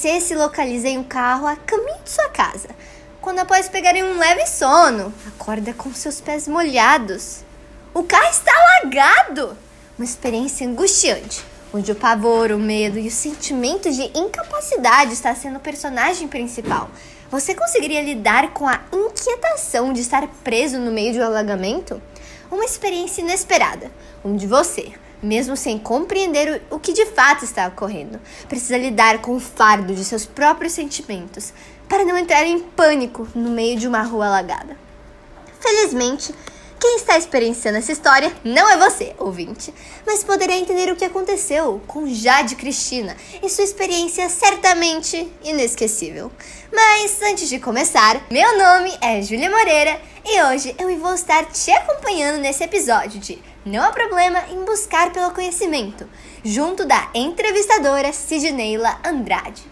Você se localiza em um carro a caminho de sua casa, quando após pegarem um leve sono, acorda com seus pés molhados. O carro está alagado! Uma experiência angustiante, onde o pavor, o medo e o sentimento de incapacidade está sendo o personagem principal. Você conseguiria lidar com a inquietação de estar preso no meio de um alagamento? Uma experiência inesperada, onde você, mesmo sem compreender o que de fato está ocorrendo, precisa lidar com o fardo de seus próprios sentimentos para não entrar em pânico no meio de uma rua alagada. Felizmente, quem está experienciando essa história não é você, ouvinte, mas poderá entender o que aconteceu com Jade Cristina e sua experiência certamente inesquecível. Mas antes de começar, meu nome é Júlia Moreira e hoje eu vou estar te acompanhando nesse episódio de Não há problema em buscar pelo conhecimento, junto da entrevistadora Sidneila Andrade.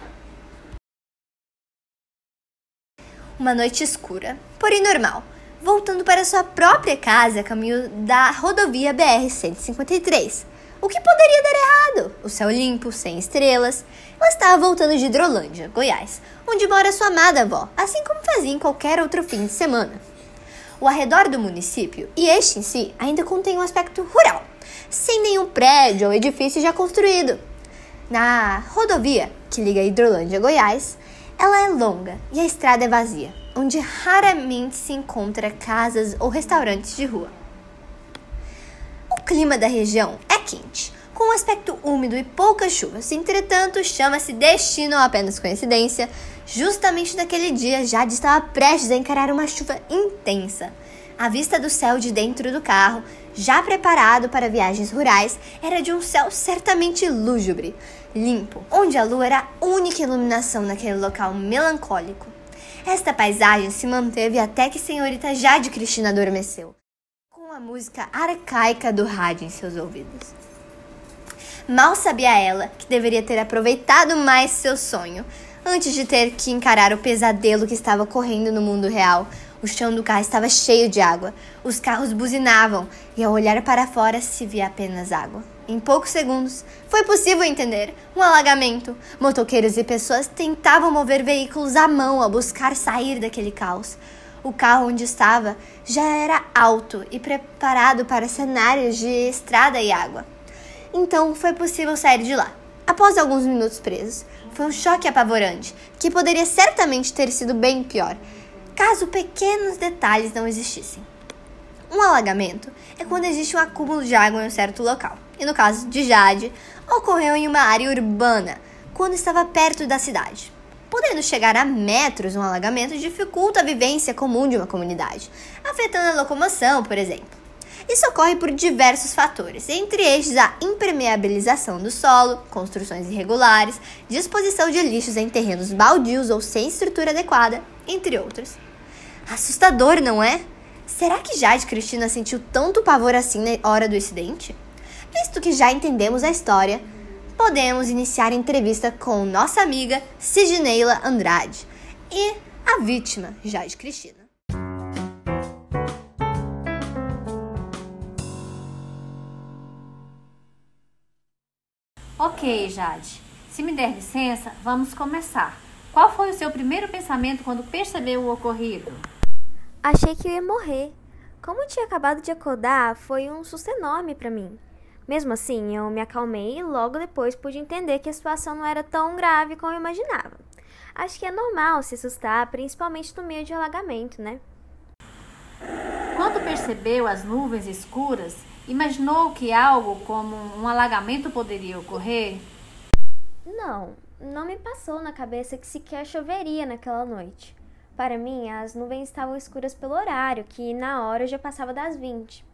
Uma noite escura, porém normal voltando para sua própria casa a caminho da rodovia BR-153. O que poderia dar errado? O céu limpo, sem estrelas. Ela estava voltando de Hidrolândia, Goiás, onde mora sua amada avó, assim como fazia em qualquer outro fim de semana. O arredor do município, e este em si, ainda contém um aspecto rural, sem nenhum prédio ou edifício já construído. Na rodovia que liga Hidrolândia a Goiás, ela é longa e a estrada é vazia, onde raramente se encontra casas ou restaurantes de rua. O clima da região é quente, com um aspecto úmido e poucas chuvas. Entretanto, chama-se destino ou apenas coincidência. Justamente naquele dia, Jade estava prestes a encarar uma chuva intensa. A vista do céu de dentro do carro, já preparado para viagens rurais, era de um céu certamente lúgubre, limpo, onde a lua era a única iluminação naquele local melancólico. Esta paisagem se manteve até que senhorita Jade Cristina adormeceu, com a música arcaica do rádio em seus ouvidos. Mal sabia ela que deveria ter aproveitado mais seu sonho, antes de ter que encarar o pesadelo que estava correndo no mundo real. O chão do carro estava cheio de água, os carros buzinavam e ao olhar para fora se via apenas água. Em poucos segundos, foi possível entender um alagamento. Motoqueiros e pessoas tentavam mover veículos à mão ao buscar sair daquele caos. O carro onde estava já era alto e preparado para cenários de estrada e água. Então foi possível sair de lá. Após alguns minutos presos, foi um choque apavorante, que poderia certamente ter sido bem pior, caso pequenos detalhes não existissem. Um alagamento é quando existe um acúmulo de água em um certo local e no caso de Jade, ocorreu em uma área urbana, quando estava perto da cidade. Podendo chegar a metros, um alagamento dificulta a vivência comum de uma comunidade, afetando a locomoção, por exemplo. Isso ocorre por diversos fatores, entre estes a impermeabilização do solo, construções irregulares, disposição de lixos em terrenos baldios ou sem estrutura adequada, entre outros. Assustador, não é? Será que Jade Cristina sentiu tanto pavor assim na hora do acidente? Visto que já entendemos a história, podemos iniciar a entrevista com nossa amiga Sidneila Andrade e a vítima, Jade Cristina. Ok, Jade. Se me der licença, vamos começar. Qual foi o seu primeiro pensamento quando percebeu o ocorrido? Achei que eu ia morrer. Como tinha acabado de acordar, foi um susto enorme para mim. Mesmo assim, eu me acalmei e logo depois pude entender que a situação não era tão grave como eu imaginava. Acho que é normal se assustar, principalmente no meio de alagamento, né? Quando percebeu as nuvens escuras, imaginou que algo como um alagamento poderia ocorrer? Não, não me passou na cabeça que sequer choveria naquela noite. Para mim, as nuvens estavam escuras pelo horário, que na hora já passava das 20.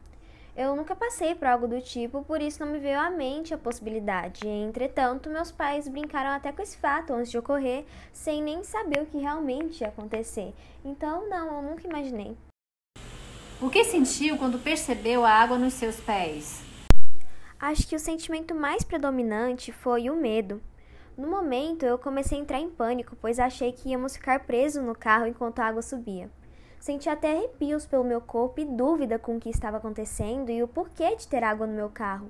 Eu nunca passei por algo do tipo, por isso não me veio à mente a possibilidade. Entretanto, meus pais brincaram até com esse fato antes de ocorrer, sem nem saber o que realmente ia acontecer. Então, não, eu nunca imaginei. O que sentiu quando percebeu a água nos seus pés? Acho que o sentimento mais predominante foi o medo. No momento, eu comecei a entrar em pânico, pois achei que íamos ficar presos no carro enquanto a água subia. Senti até arrepios pelo meu corpo e dúvida com o que estava acontecendo e o porquê de ter água no meu carro.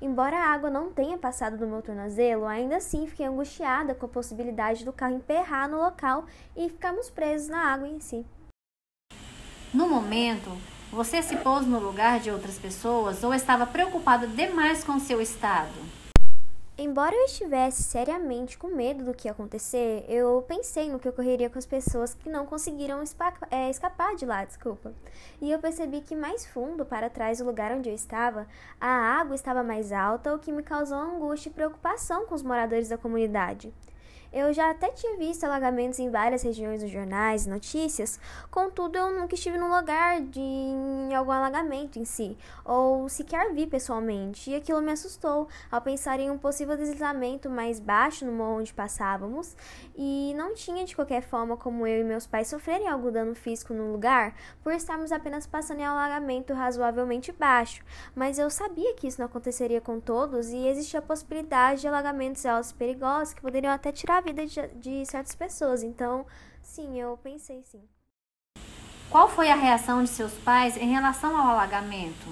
Embora a água não tenha passado do meu tornozelo, ainda assim fiquei angustiada com a possibilidade do carro emperrar no local e ficarmos presos na água em si. No momento, você se pôs no lugar de outras pessoas ou estava preocupada demais com seu estado? Embora eu estivesse seriamente com medo do que ia acontecer, eu pensei no que ocorreria com as pessoas que não conseguiram é, escapar de lá, desculpa. E eu percebi que mais fundo, para trás do lugar onde eu estava, a água estava mais alta, o que me causou angústia e preocupação com os moradores da comunidade. Eu já até tinha visto alagamentos em várias regiões dos jornais e notícias, contudo eu nunca estive no lugar de em algum alagamento em si, ou sequer vi pessoalmente, e aquilo me assustou ao pensar em um possível deslizamento mais baixo no morro onde passávamos, e não tinha de qualquer forma como eu e meus pais sofrerem algum dano físico no lugar por estarmos apenas passando em um alagamento razoavelmente baixo, mas eu sabia que isso não aconteceria com todos e existia a possibilidade de alagamentos altos perigosos que poderiam até tirar vida de, de certas pessoas. Então, sim, eu pensei sim. Qual foi a reação de seus pais em relação ao alagamento?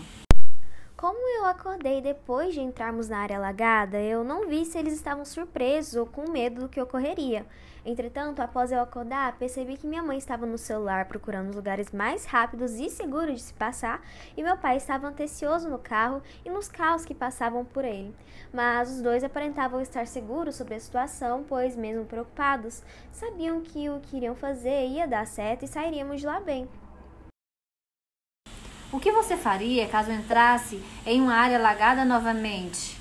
Como eu acordei depois de entrarmos na área alagada, eu não vi se eles estavam surpresos ou com medo do que ocorreria. Entretanto, após eu acordar, percebi que minha mãe estava no celular procurando os lugares mais rápidos e seguros de se passar, e meu pai estava antecioso no carro e nos carros que passavam por ele. Mas os dois aparentavam estar seguros sobre a situação, pois, mesmo preocupados, sabiam que o que iriam fazer ia dar certo e sairíamos de lá bem. O que você faria caso entrasse em uma área alagada novamente?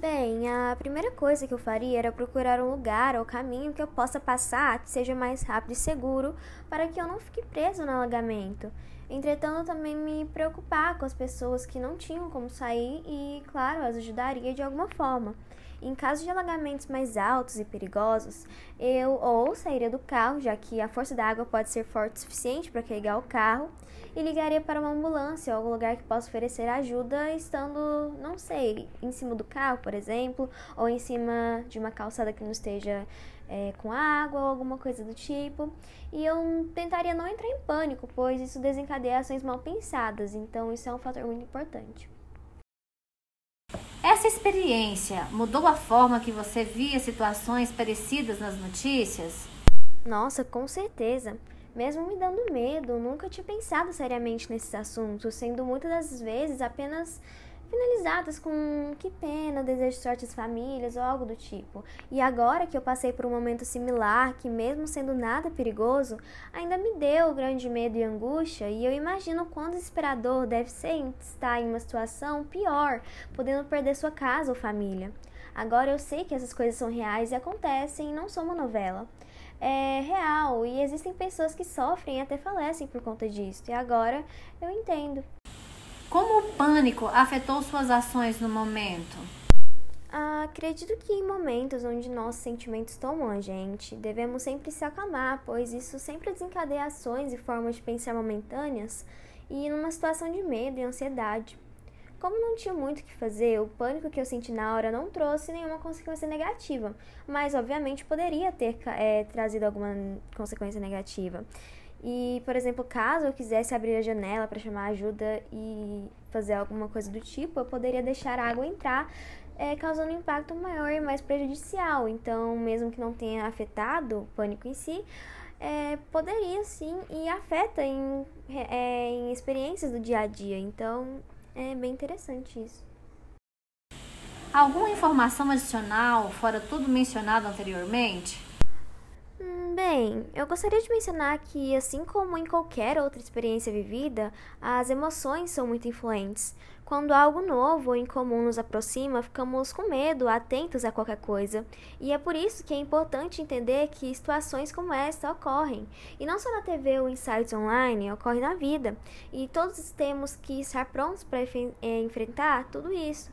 Bem, a primeira coisa que eu faria era procurar um lugar ou caminho que eu possa passar que seja mais rápido e seguro para que eu não fique preso no alagamento. Entretanto, também me preocupar com as pessoas que não tinham como sair e, claro, as ajudaria de alguma forma. Em caso de alagamentos mais altos e perigosos, eu ou sairia do carro, já que a força da água pode ser forte o suficiente para carregar o carro, e ligaria para uma ambulância ou algum lugar que possa oferecer ajuda, estando, não sei, em cima do carro, por exemplo, ou em cima de uma calçada que não esteja é, com água ou alguma coisa do tipo. E eu tentaria não entrar em pânico, pois isso desencadeia ações mal pensadas, então isso é um fator muito importante. Essa experiência mudou a forma que você via situações parecidas nas notícias? Nossa, com certeza. Mesmo me dando medo, nunca tinha pensado seriamente nesses assuntos, sendo muitas das vezes apenas finalizadas com que pena, desejo sorte às famílias ou algo do tipo. E agora que eu passei por um momento similar, que mesmo sendo nada perigoso, ainda me deu grande medo e angústia, e eu imagino quão desesperador deve ser estar em uma situação pior, podendo perder sua casa ou família. Agora eu sei que essas coisas são reais e acontecem e não são uma novela. É real e existem pessoas que sofrem e até falecem por conta disso. E agora eu entendo. Como o pânico afetou suas ações no momento? Acredito que em momentos onde nossos sentimentos tomam a gente, devemos sempre se acalmar, pois isso sempre desencadeia ações e formas de pensar momentâneas e numa situação de medo e ansiedade. Como não tinha muito o que fazer, o pânico que eu senti na hora não trouxe nenhuma consequência negativa, mas obviamente poderia ter é, trazido alguma consequência negativa. E, por exemplo, caso eu quisesse abrir a janela para chamar ajuda e fazer alguma coisa do tipo, eu poderia deixar a água entrar, é, causando um impacto maior e mais prejudicial. Então, mesmo que não tenha afetado o pânico em si, é, poderia sim e afeta em, é, em experiências do dia a dia. Então, é bem interessante isso. Alguma informação adicional, fora tudo mencionado anteriormente? Bem, eu gostaria de mencionar que, assim como em qualquer outra experiência vivida, as emoções são muito influentes. Quando algo novo ou incomum nos aproxima, ficamos com medo, atentos a qualquer coisa. E é por isso que é importante entender que situações como esta ocorrem. E não só na TV ou em sites online, ocorre na vida. E todos temos que estar prontos para eh, enfrentar tudo isso.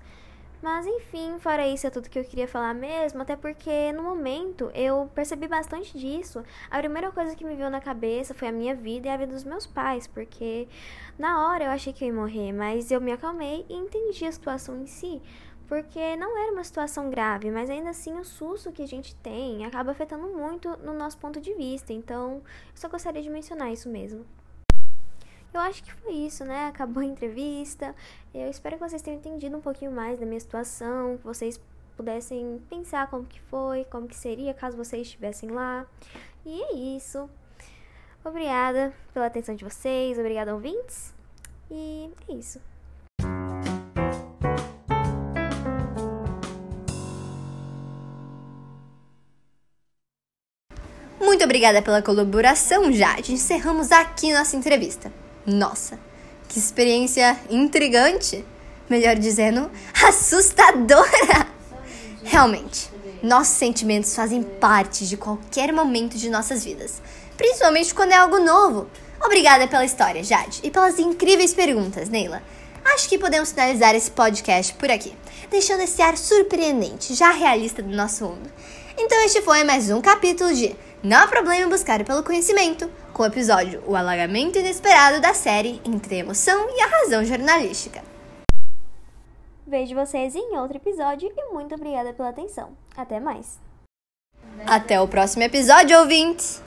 Mas enfim, fora isso é tudo que eu queria falar mesmo, até porque no momento eu percebi bastante disso. A primeira coisa que me veio na cabeça foi a minha vida e a vida dos meus pais, porque na hora eu achei que eu ia morrer, mas eu me acalmei e entendi a situação em si. Porque não era uma situação grave, mas ainda assim o susto que a gente tem acaba afetando muito no nosso ponto de vista. Então, eu só gostaria de mencionar isso mesmo. Eu acho que foi isso, né? Acabou a entrevista. Eu espero que vocês tenham entendido um pouquinho mais da minha situação, que vocês pudessem pensar como que foi, como que seria caso vocês estivessem lá. E é isso. Obrigada pela atenção de vocês, obrigada ouvintes. E é isso. Muito obrigada pela colaboração, Jade. Encerramos aqui nossa entrevista. Nossa, que experiência intrigante! Melhor dizendo, assustadora! Realmente, nossos sentimentos fazem parte de qualquer momento de nossas vidas, principalmente quando é algo novo. Obrigada pela história, Jade, e pelas incríveis perguntas, Neila. Acho que podemos finalizar esse podcast por aqui, deixando esse ar surpreendente, já realista do nosso mundo. Então, este foi mais um capítulo de Não há problema em buscar pelo conhecimento, com o episódio O Alagamento Inesperado da série Entre a Emoção e a Razão Jornalística. Vejo vocês em outro episódio e muito obrigada pela atenção. Até mais. Até o próximo episódio, ouvintes!